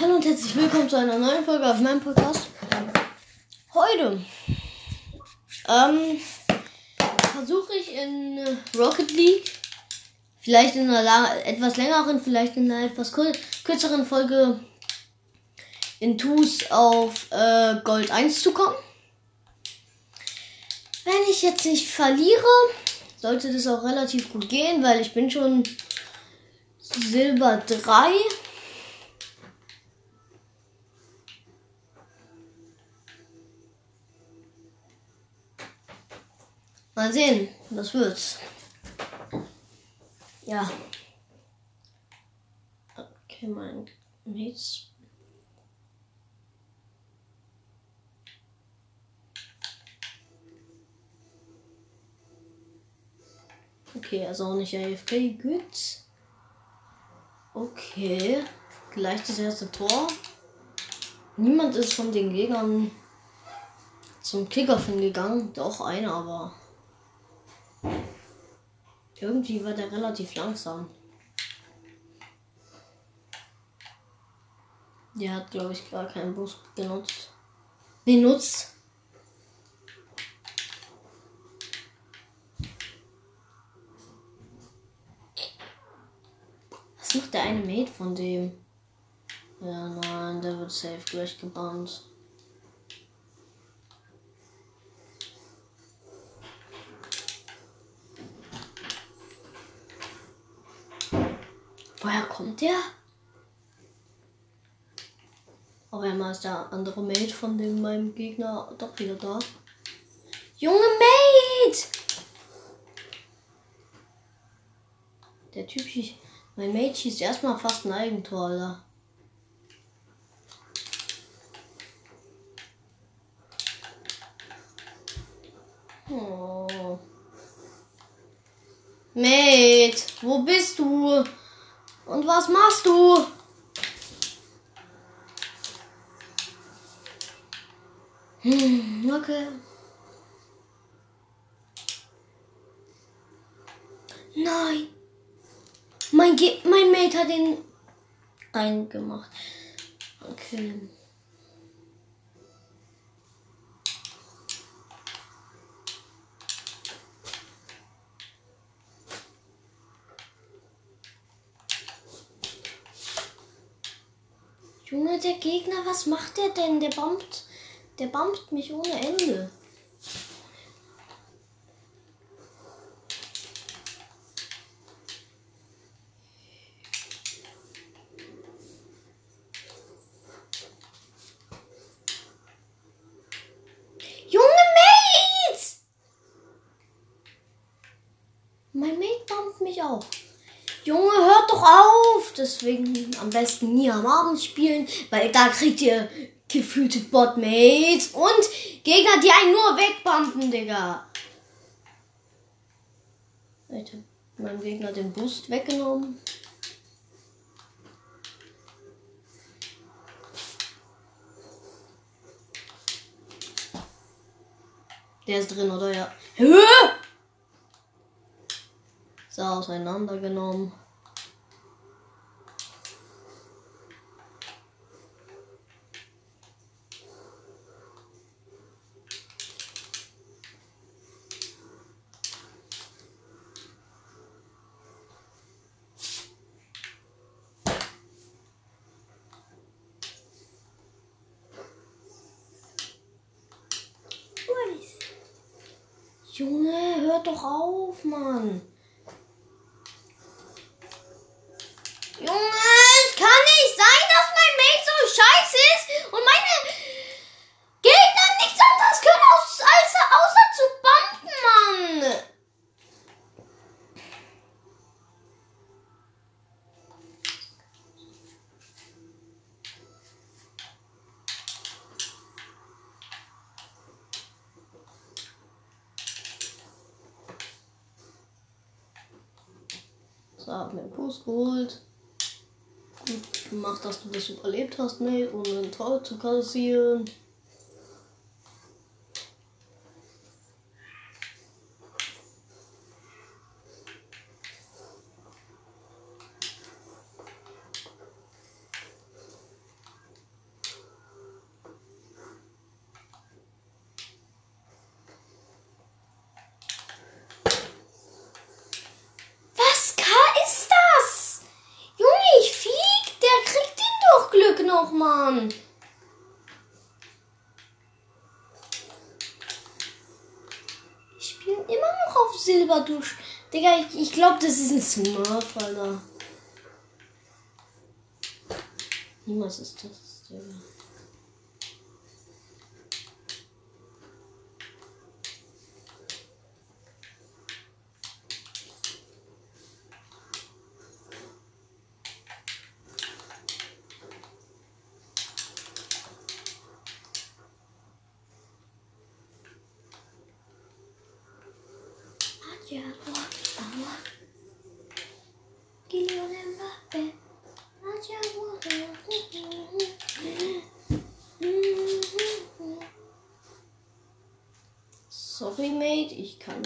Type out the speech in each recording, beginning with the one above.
Hallo und herzlich willkommen zu einer neuen Folge auf meinem Podcast. Heute ähm, versuche ich in Rocket League, vielleicht in einer etwas längeren, vielleicht in einer etwas kürzeren Folge in TUS auf äh, Gold 1 zu kommen. Wenn ich jetzt nicht verliere, sollte das auch relativ gut gehen, weil ich bin schon Silber 3. Mal sehen, was wird's. Ja. Okay, mein Mates. Okay, ist auch nicht AFK. Gut. Okay. Gleich das erste Tor. Niemand ist von den Gegnern zum Kickoff hingegangen. Doch einer, aber irgendwie war der relativ langsam. Der hat, glaube ich, gar keinen Bus genutzt. Benutzt. Was macht der eine Mate von dem? Ja, nein, der wird safe gleich gebannt. Woher kommt der? Auf einmal ist der andere Mate von dem meinem Gegner doch wieder da. Junge Mate! Der Typ schießt. Mein Mate schießt erstmal fast ein Eigentor, Alter. Oh. Mate, wo bist du? Und was machst du? Hm, okay. Nein. Mein, Ge mein Mate hat ihn reingemacht. Okay. Junge, der Gegner, was macht der denn? Der bombt, der bombt mich ohne Ende. Junge Mate! Mein Mate bombt mich auch. Junge, hört doch auf! Deswegen am besten nie am Abend spielen, weil da kriegt ihr gefühlte Botmates und Gegner, die einen nur wegbomben, Digga. Ich hab meinem Gegner den Boost weggenommen. Der ist drin, oder ja? Höhe! So, auseinandergenommen. Junge, hört doch auf, Mann. Junge, es kann nicht sein, dass mein Mate so scheiße ist und meine Gegner nichts anderes können, als, außer zu bomben, Mann. So, geholt. Gut gemacht, dass du das überlebt hast, Mate, ohne ein Tor zu kassieren. Glück noch, Mann. Ich spiele immer noch auf Silberdusch. Digga, ich, ich glaube, das ist ein Smurf, Alter. Niemals ist das, Digga. Sorry, Mate, ich kann.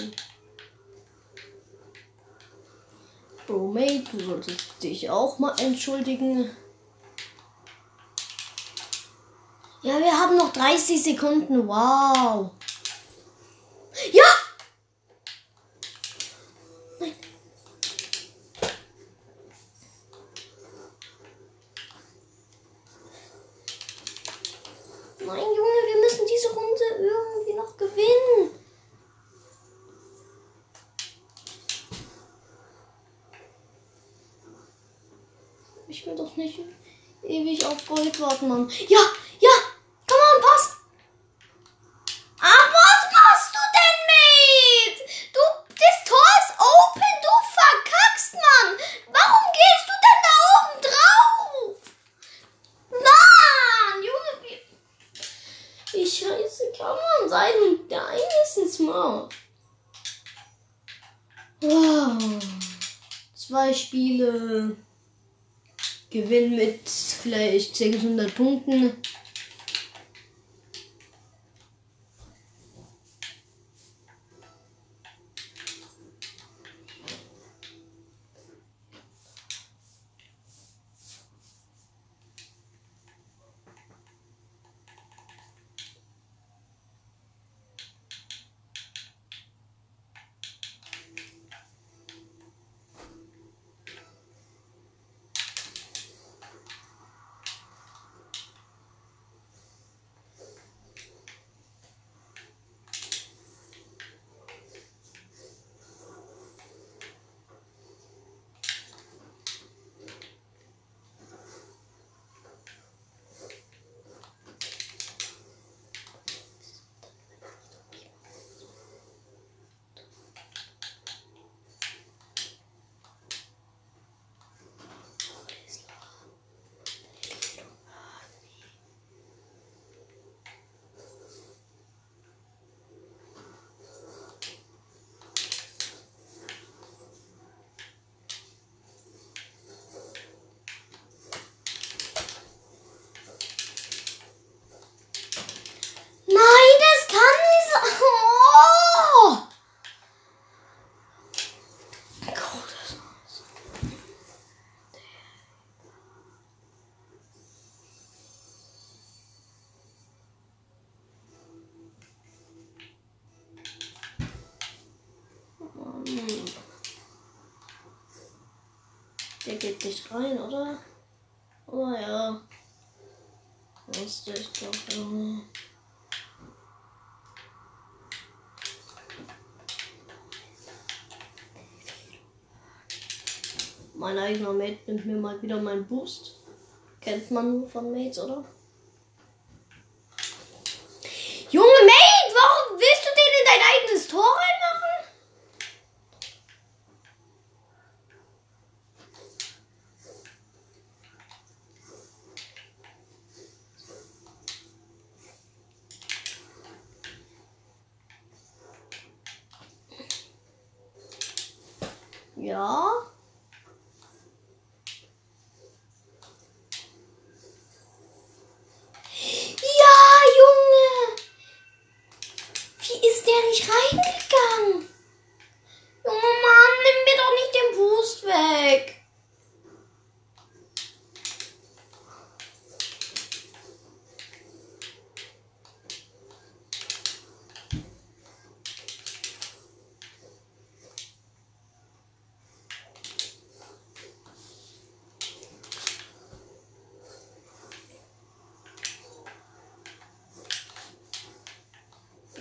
Bro, Mate, du solltest dich auch mal entschuldigen. Ja, wir haben noch 30 Sekunden. Wow. Ja! Nein. Nein, Junge, wir müssen diese Runde irgendwie noch gewinnen. Ich will doch nicht ewig auf Mann. Ja, Tipo. Geht nicht rein, oder? Oh ja. Wusste ich. Ja. Mein eigener Mate nimmt mir mal wieder meinen Boost. Kennt man von Mates, oder? Junge Mate, warum willst du den in dein eigenes Tor reinmachen? Ja. Ja, Junge! Wie ist der nicht reingegangen? Junge Mann, nimm mir doch nicht den Boost weg.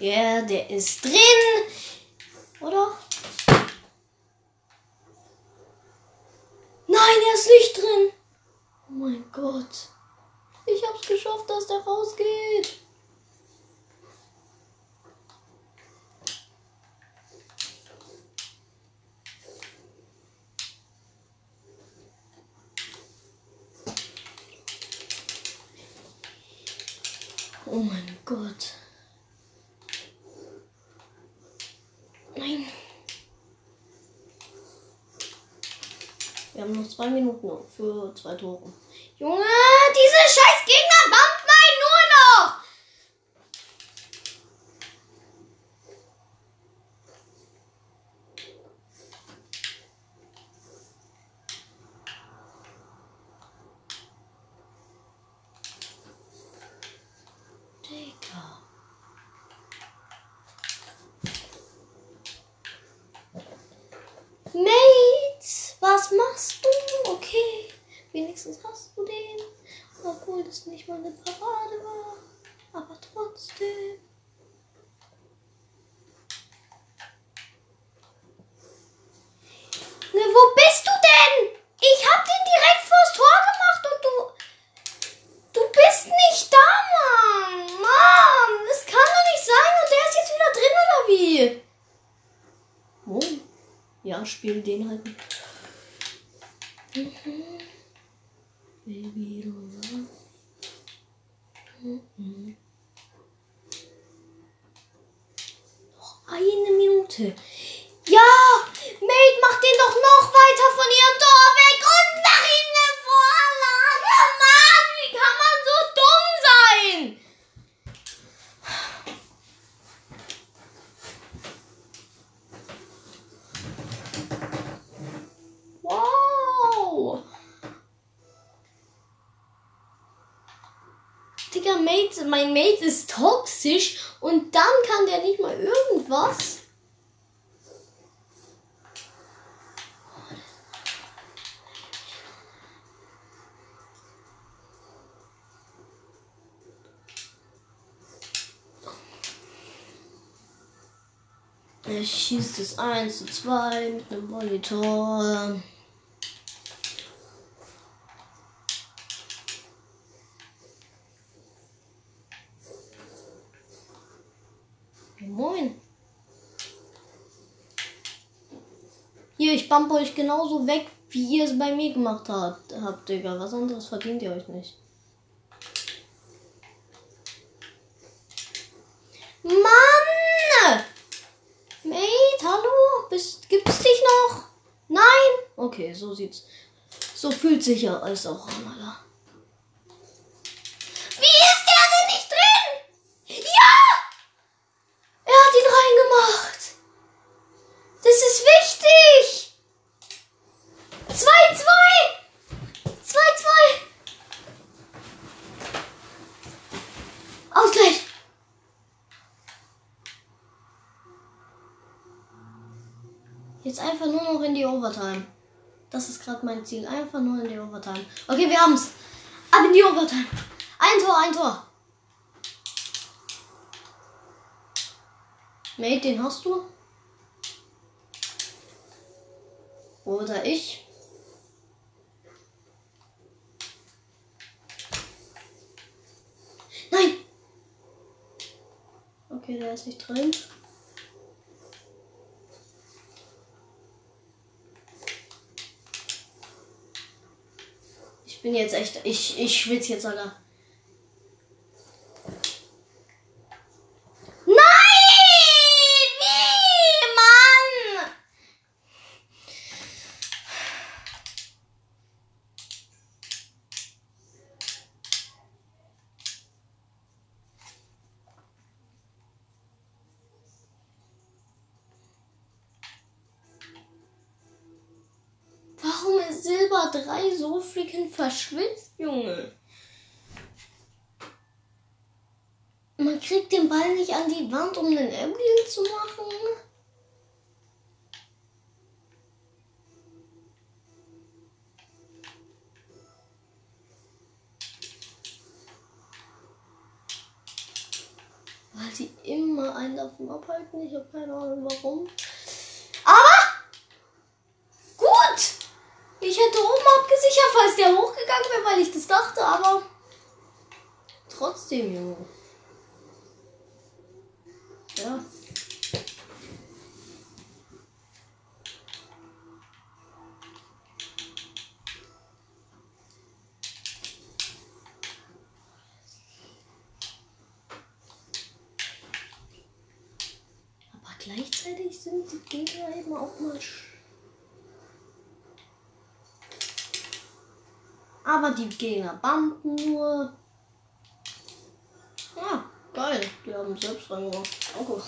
Ja, der ist drin. Oder? Nein, er ist nicht drin. Oh mein Gott. Ich hab's geschafft, dass der rausgeht. Oh mein Gott. Nein. Wir haben noch zwei Minuten für zwei Tore. Junge, diese scheiß Gegner bumpt mein nur noch. Digga. Mate, was machst du? Okay, wenigstens hast du den. Obwohl das nicht mal eine Parade war. Aber trotzdem. Ne, wo bist du denn? Ich hab den direkt vors Tor gemacht und du. Du bist nicht da, Mann. Mann, das kann doch nicht sein. Und der ist jetzt wieder drin, oder wie? Oh. Ja, spielen den halt. Mhm. Baby, du. Mhm. Noch eine Minute. Ja! Mate, mach den doch noch weiter von ihrem Tor weg und mach ihm eine Vorlage! Mann, wie kann man so dumm sein? Wow! Digga, Mate, mein Mate ist toxisch und dann kann der nicht mal irgendwas. Er schießt es 1 zu 2 mit einem Monitor. Moin. Hier, ich bump euch genauso weg, wie ihr es bei mir gemacht habt, habt Digga. Was anderes verdient ihr euch nicht. Mann! Mate, hallo? Bist, gibt's dich noch? Nein? Okay, so sieht's. So fühlt sich ja als auch Amala. Wie ist der denn nicht drin? Ja! Er hat ihn reingemacht. Das ist wichtig. 2-2. 2-2. Ausgleich. Jetzt einfach nur noch in die Overtime. Das ist gerade mein Ziel. Einfach nur in die Overtime. Okay, wir haben's. Ab in die Overtime. Ein Tor, ein Tor. Mate, den hast du? Oder ich? Nein! Okay, der ist nicht drin. Bin jetzt echt. Ich, ich schwitze jetzt, Alter. Nein! Wie, Mann? Warum ist Silber 3 so freaking verschwitzt, Junge? Man kriegt den Ball nicht an die Wand, um den Aerial zu machen. Weil sie immer einen davon abhalten. Ich habe keine Ahnung warum. Aber gut! Ich hätte oben abgesichert, falls der hochgegangen wäre, weil ich das dachte, aber trotzdem, Junge. Ja. Aber gleichzeitig sind die Gegner eben auch mal. sch- Aber die Gegner bumpen nur. Ja, geil. Die haben selbst reingemacht. Oh. oh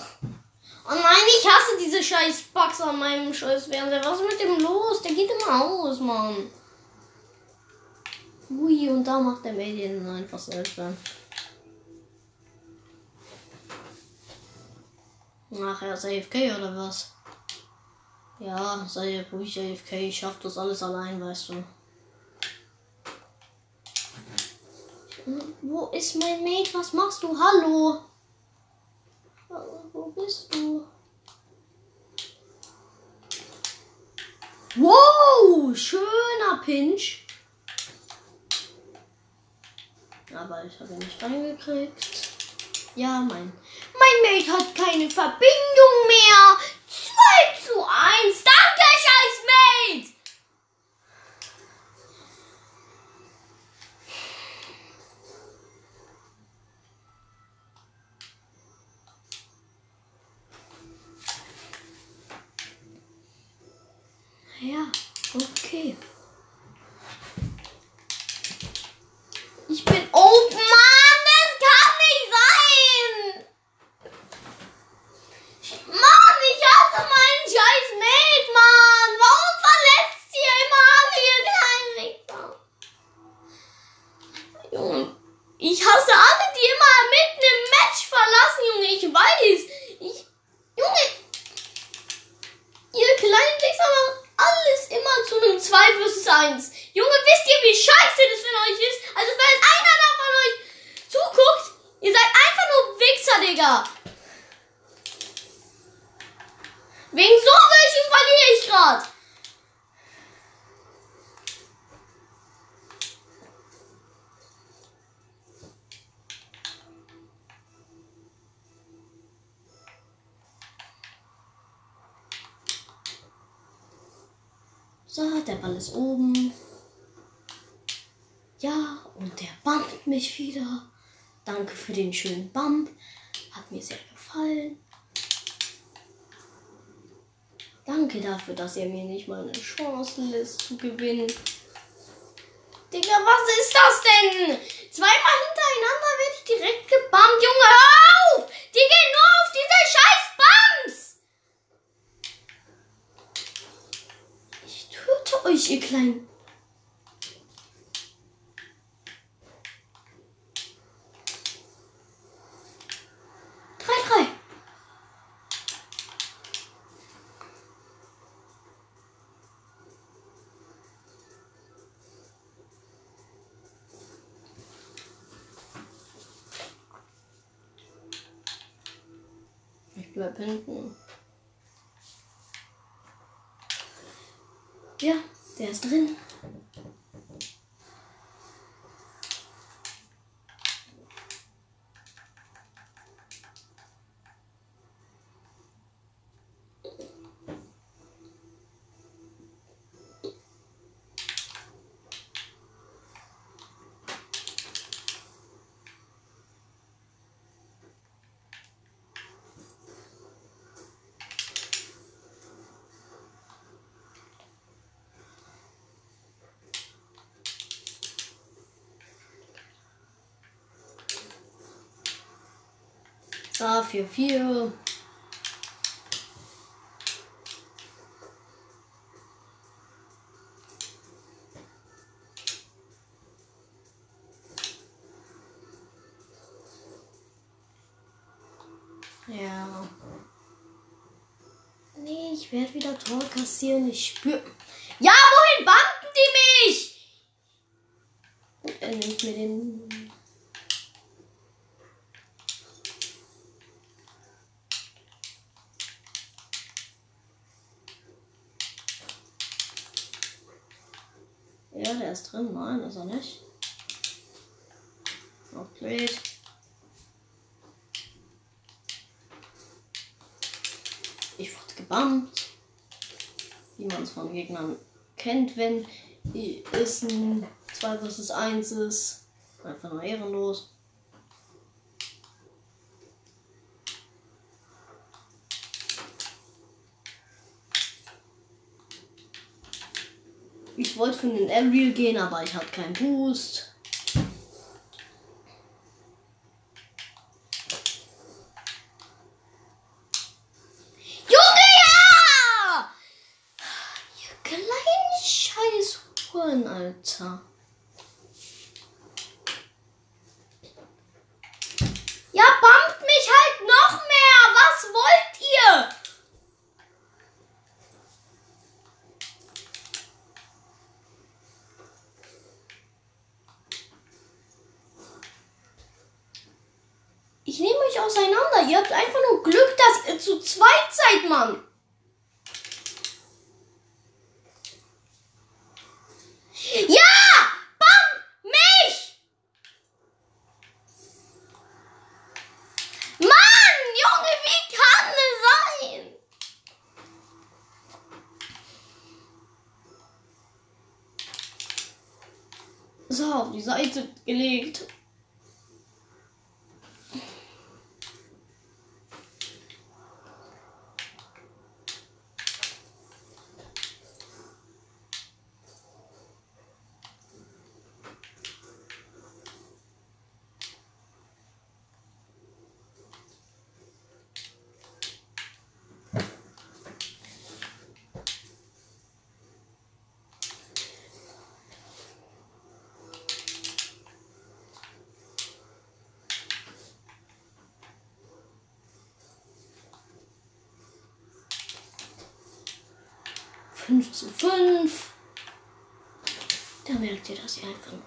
nein, ich hasse diese scheiß Bugs an meinem scheiß Fernseher. Was ist mit dem los? Der geht immer aus, Mann. Ui, und da macht der Medien einfach selbst an. Ach, er ist AFK oder was? Ja, sei ruhig AFK. Ich schaff das alles allein, weißt du. Wo ist mein Mate? Was machst du? Hallo? Wo bist du? Wow, schöner Pinch. Aber ich habe ihn nicht reingekriegt. Ja, mein, mein Mate hat keine Verbindung mehr. 2 zu 1. Danke, scheiß Mate. Ja, okay. Ich bin. Oh Mann, das kann nicht sein! Mann, ich hasse meinen scheiß Mate, Mann! Warum verletzt ihr immer alle, ihr kleinen Wichser? Junge, ich hasse alle, die immer mitten im Match verlassen, Junge, ich weiß! Ich. Junge, ihr kleinen Wichser machen alles immer zu einem 2 vs 1. Junge, wisst ihr, wie scheiße das für euch ist? Also, wenn einer da von euch zuguckt, ihr seid einfach nur Wichser, Digga. Wegen so welchen verliere ich grad. Oben. Ja, und der bumpt mich wieder. Danke für den schönen Bump. Hat mir sehr gefallen. Danke dafür, dass ihr mir nicht mal eine Chance lässt zu gewinnen. Digga, was ist das denn? Zweimal hintereinander werde ich direkt gebammt. Junge, hör auf! Die gehen nur auf diese scheiß Bums! Ich töte euch, ihr kleinen. Ich bleib hinten. Ja, der ist drin. Ah, 4-4. Ja. Nee, ich werde wieder Tor kassieren. Ich spüre. Ja, wohin banden die mich? Er nimmt mir den drin. Nein, ist er nicht. Upgrade. Ich wurde gebammt. Wie man es von Gegnern kennt, wenn es ein 2 vs 1 ist. Einfach nur ehrenlos. Wollte für den Ariel gehen, aber ich hatte keinen Boost. Junge, ja! Ihr kleinen Scheißhuren, Alter. mom 5 zu 5. Da merkt ihr, dass ihr einfach nur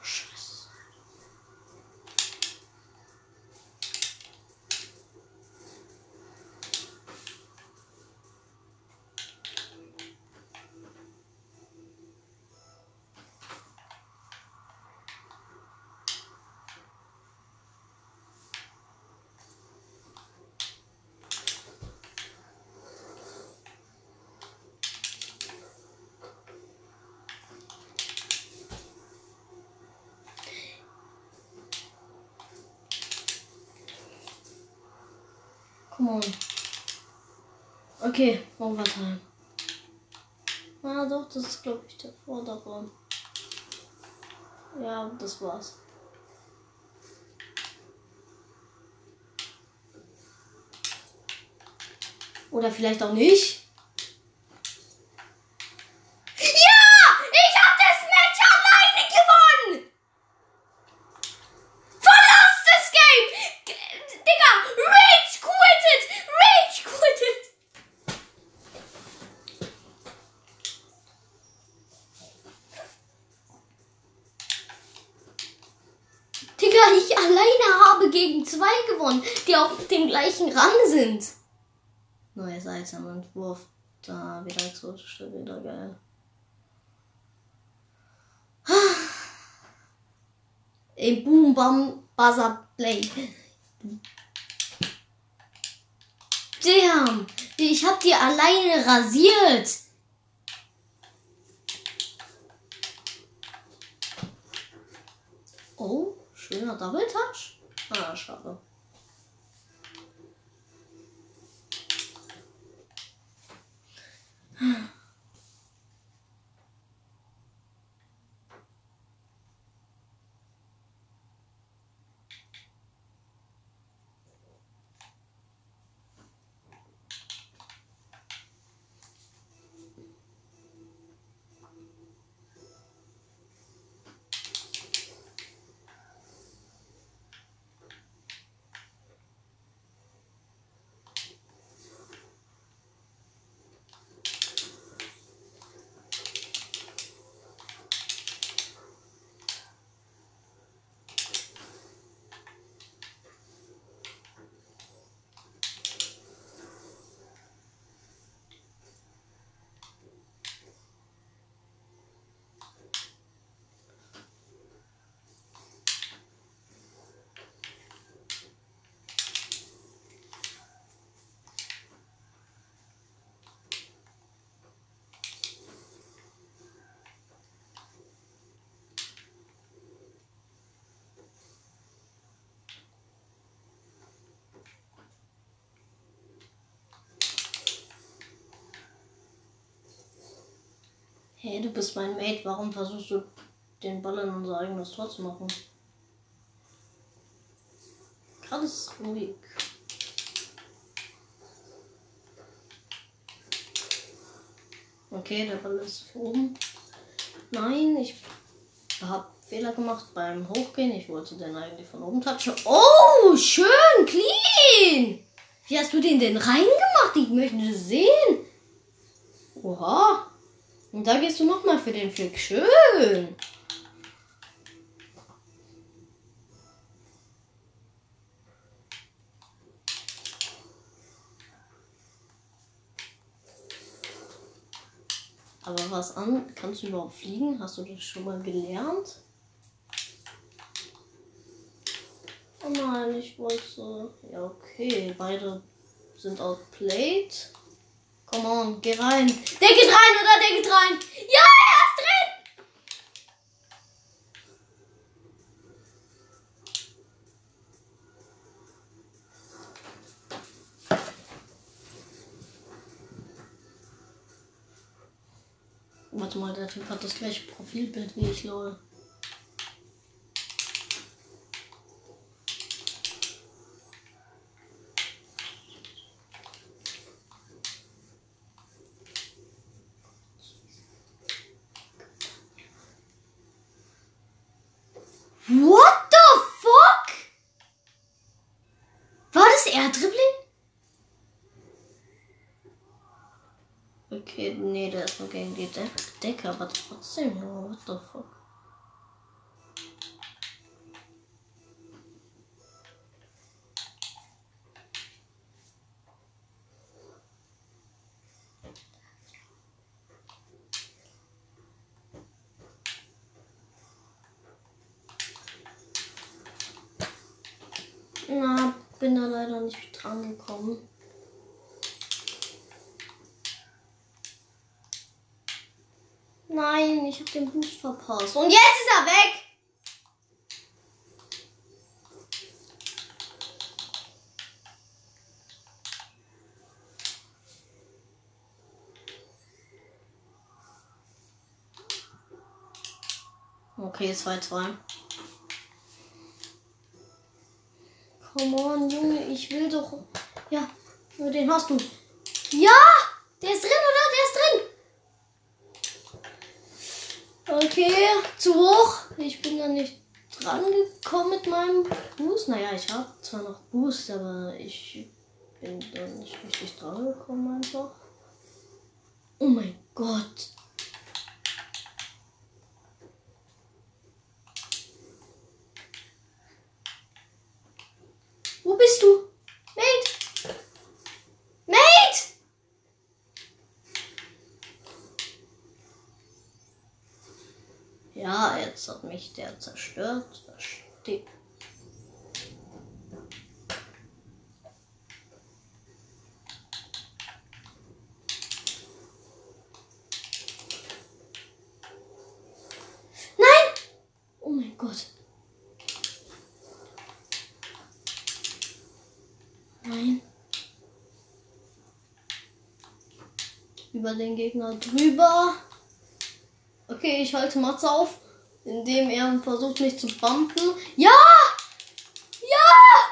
Okay, Overtime. Ah, doch, das ist, glaube ich, der vordere. Ja, das war's. Oder vielleicht auch nicht. Ja! Ich hab das Match alleine gewonnen! Verlass das Game! G- Digga, Rage quittet! Rage quittet! Digga, ich alleine habe gegen zwei gewonnen, die auf dem gleichen Rang sind. Neue Seite am Entwurf. Da wieder exotisch, wieder geil. Ey, boom, bam, buzzer, play. Damn, ich hab die alleine rasiert. Oh, schöner Double Touch. Ah, schade. Hey, du bist mein Mate. Warum versuchst du den Ball in unser eigenes Tor zu machen? Gerade ist ruhig. Okay, der Ball ist oben. Nein, ich habe Fehler gemacht beim Hochgehen. Ich wollte den eigentlich von oben touchen. Oh, schön, clean. Wie hast du den denn reingemacht? Ich möchte sehen. Oha. Und da gehst du nochmal für den Flick. Schön. Aber was an? Kannst du überhaupt fliegen? Hast du das schon mal gelernt? Oh nein, ich wollte. Ja, okay. Beide sind outplayed. Come on, geh rein. Der geht rein oder der geht rein. Ja, er ist drin! Warte mal, der Typ hat das gleiche Profilbild wie ich, lol. What the fuck? War das Air-Dribbling? Okay, nee, der ist nur gegen die De Decke, aber trotzdem, ja, what the fuck? Na, bin da leider nicht dran gekommen. Nein, ich habe den Verpasst. Und jetzt ist er weg. Okay, 2-2. Come on, Junge, ich will doch. Ja, den hast du. Ja! Der ist drin, oder? Der ist drin. Okay, zu hoch. Ich bin da nicht dran gekommen mit meinem Boost. Naja, ich habe zwar noch Boost, aber ich bin da nicht richtig dran gekommen einfach. Oh mein Gott. Wo bist du? Mate! Mate! Jetzt hat mich der zerstört. Verstehe. Nein! Oh mein Gott. Nein. Über den Gegner drüber. Okay, ich halte Matze auf, indem er versucht mich zu bumpen. Ja! Ja!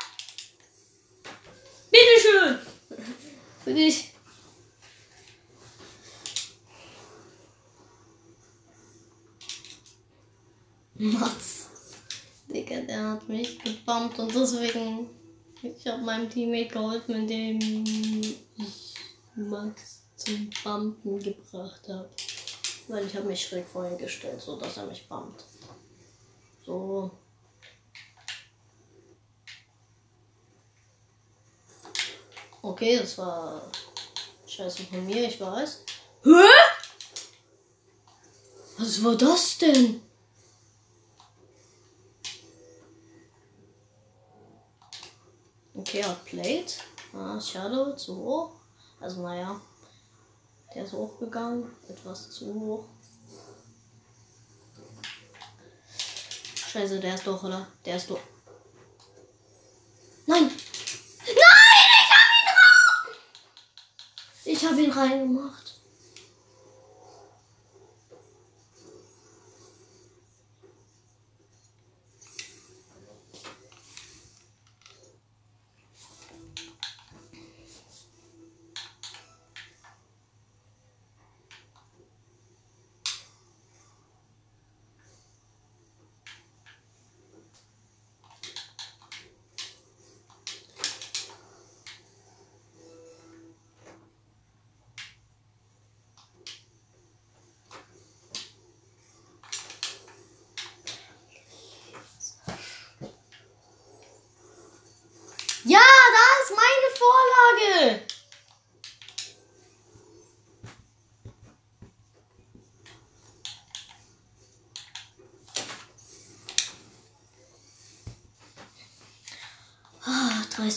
Bitteschön! Für dich. Matz. Digga, der hat mich gebumpt und deswegen ich habe meinem Teammate geholfen, indem ich Max zum Bumpen gebracht habe. Weil ich habe mich schräg vor ihn gestellt, so dass er mich bumpt. So. Okay, das war scheiße von mir, ich weiß. Hä? Was war das denn? Okay, outplayed. Ah, Shadow zu hoch. Also naja. Der ist hochgegangen. Etwas zu hoch. Scheiße, der ist durch, oder? Der ist durch. Nein! Nein! Ich hab ihn raus! Ich hab ihn reingemacht.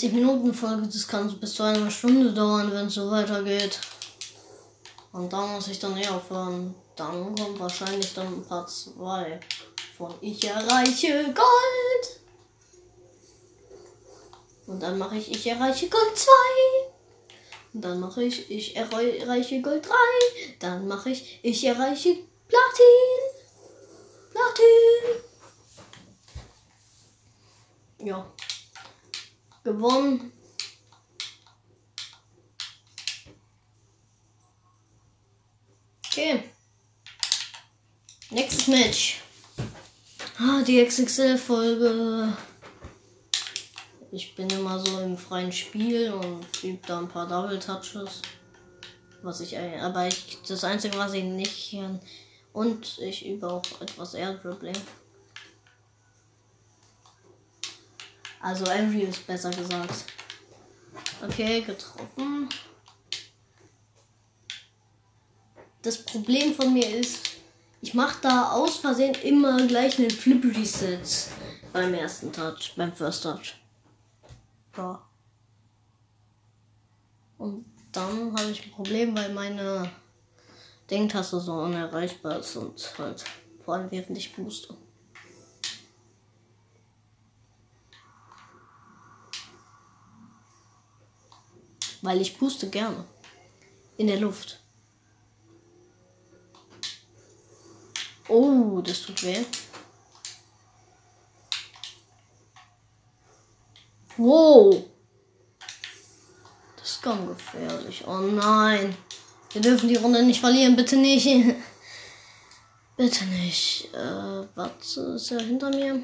30-Minuten-Folge, das kann bis zu einer Stunde dauern, wenn es so weitergeht. Und da muss ich dann eh aufhören. Dann kommt wahrscheinlich dann Part 2 von Ich erreiche Gold. Und dann mache ich Ich erreiche Gold 2. Und dann mache ich Ich erreiche Gold 3. Dann mache ich Ich erreiche Platin. Platin. Ja. Gewonnen. Okay. Nächstes Match. Ah, die XXL-Folge. Ich bin immer so im freien Spiel und übe da ein paar Double Touches. Was ich, aber ich, das einzige, was ich nicht. Und ich übe auch etwas Air Dribbling. Also Avery ist besser gesagt. Okay, getroffen. Das Problem von mir ist, ich mache da aus Versehen immer gleich einen Flip Reset beim ersten Touch, beim First Touch. Ja. Und dann habe ich ein Problem, weil meine Denktaste so unerreichbar ist und halt vor allem während ich booste. Weil ich puste gerne. In der Luft. Oh, das tut weh. Wow. Das ist kaum gefährlich. Oh nein. Wir dürfen die Runde nicht verlieren. Bitte nicht. Bitte nicht. Äh, was ist er hinter mir?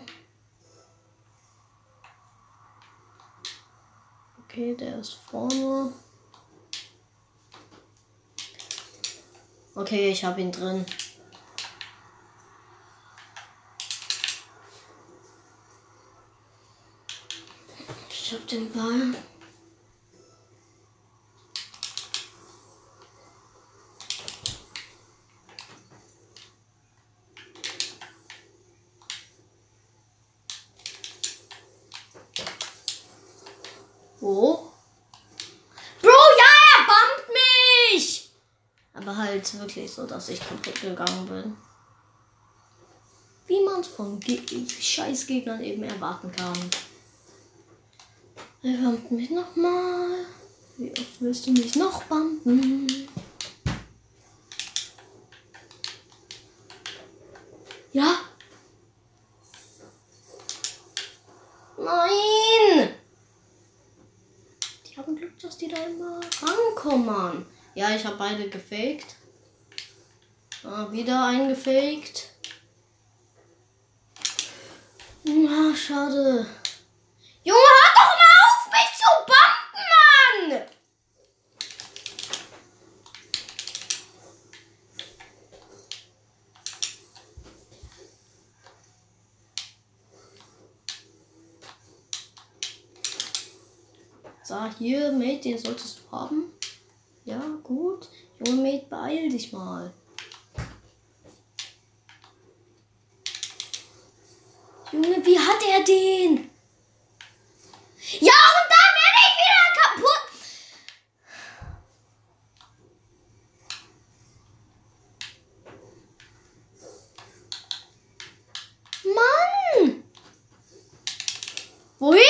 Okay, der ist vorne. Okay, ich habe ihn drin. Ich hab den Ball. Wo? Bro, ja, er bumpt mich! Aber halt wirklich so, dass ich kaputt gegangen bin. Wie man es von Ge Scheißgegnern eben erwarten kann. Er bumpt mich nochmal. Wie oft willst du mich noch bumpen? Ja? Nein! Die haben Glück, dass die da immer rankommen. Ja, ich habe beide gefaked. Ah, wieder eingefaked. Ah, schade. Junge, hör doch mal auf, mich zu bumpen, Mann! So, hier, Mate, den solltest du haben. Ja, gut. Junge, Mate, beeil dich mal. Junge, wie hat er den? Ja, und dann werde ich wieder kaputt. Mann! Wohin?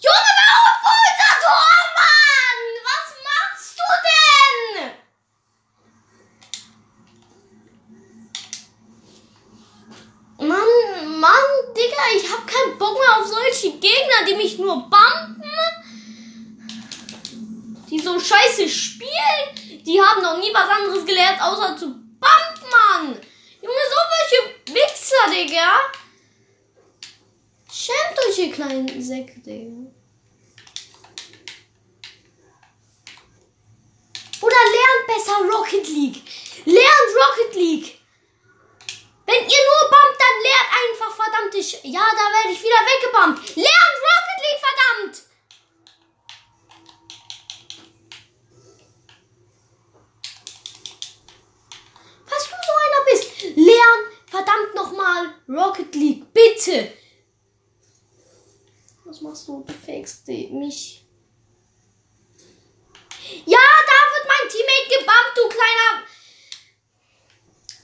Junge, warum vor unser Tor, Mann? Was machst du denn? Mann, Digga, ich hab keinen Bock mehr auf solche Gegner, die mich nur bumpen. Die so scheiße spielen. Die haben noch nie was anderes gelernt, außer zu bumpen, Mann. Junge, so welche Wichser, Digga. Schämt euch, ihr kleinen Säcke, Digga. Oder lernt besser Rocket League. Lernt Rocket League. Wenn ihr nur bumpt, dann lernt einfach, verdammt. Ich, ja, da werde ich wieder weggebumpt. Lernt Rocket League, verdammt. Was du so einer bist. Lern, verdammt nochmal, Rocket League, bitte. Was machst du? Du fakest mich. Ja, da wird mein Teammate gebammt, du kleiner.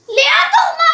Lern doch mal.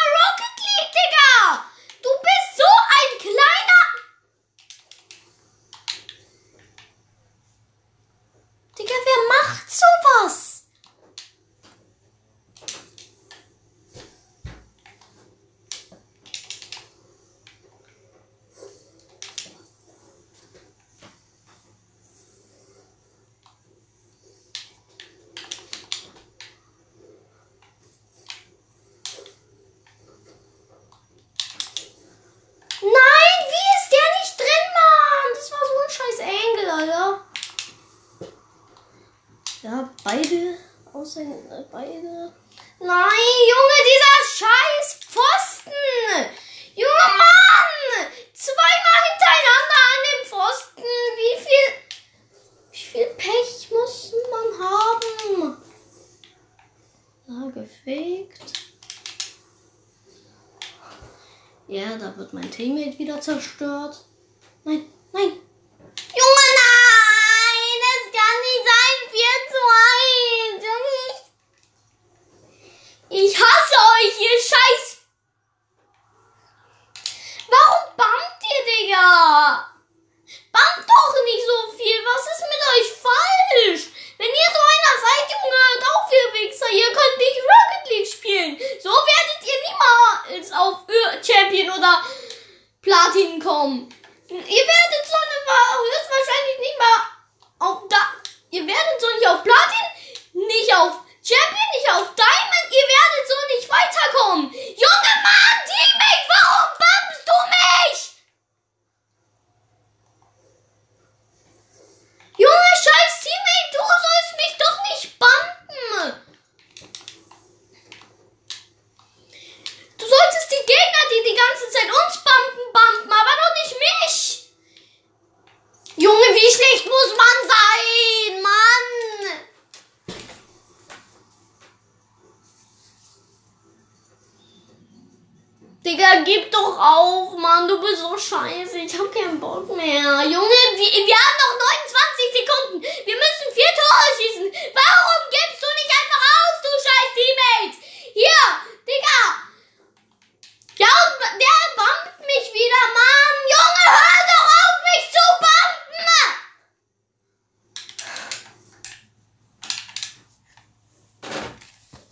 So werdet ihr niemals auf Champion oder Platin kommen. Ihr werdet so höchstwahrscheinlich nicht mal auf da. Ihr werdet so nicht auf Platin, nicht auf Champion, nicht auf Diamond. Ihr werdet so nicht weiterkommen. Junge Mann, Teammate, warum bumpst du mich? Junge, scheiß Teammate, du sollst mich doch nicht bumpen. Du solltest die Gegner, die die ganze Zeit uns bumpen, bumpen, aber doch nicht mich. Junge, wie schlecht muss man sein, Mann. Digga, gib doch auf, Mann. Du bist so scheiße. Ich hab keinen Bock mehr. Junge, wir, wir haben noch 29 Sekunden. Wir müssen vier Tore schießen. Warum gibst du nicht einfach auf, du scheiß Teammate? Hier, Digga der bombt mich wieder, Mann. Junge, hör doch auf, mich zu bomben.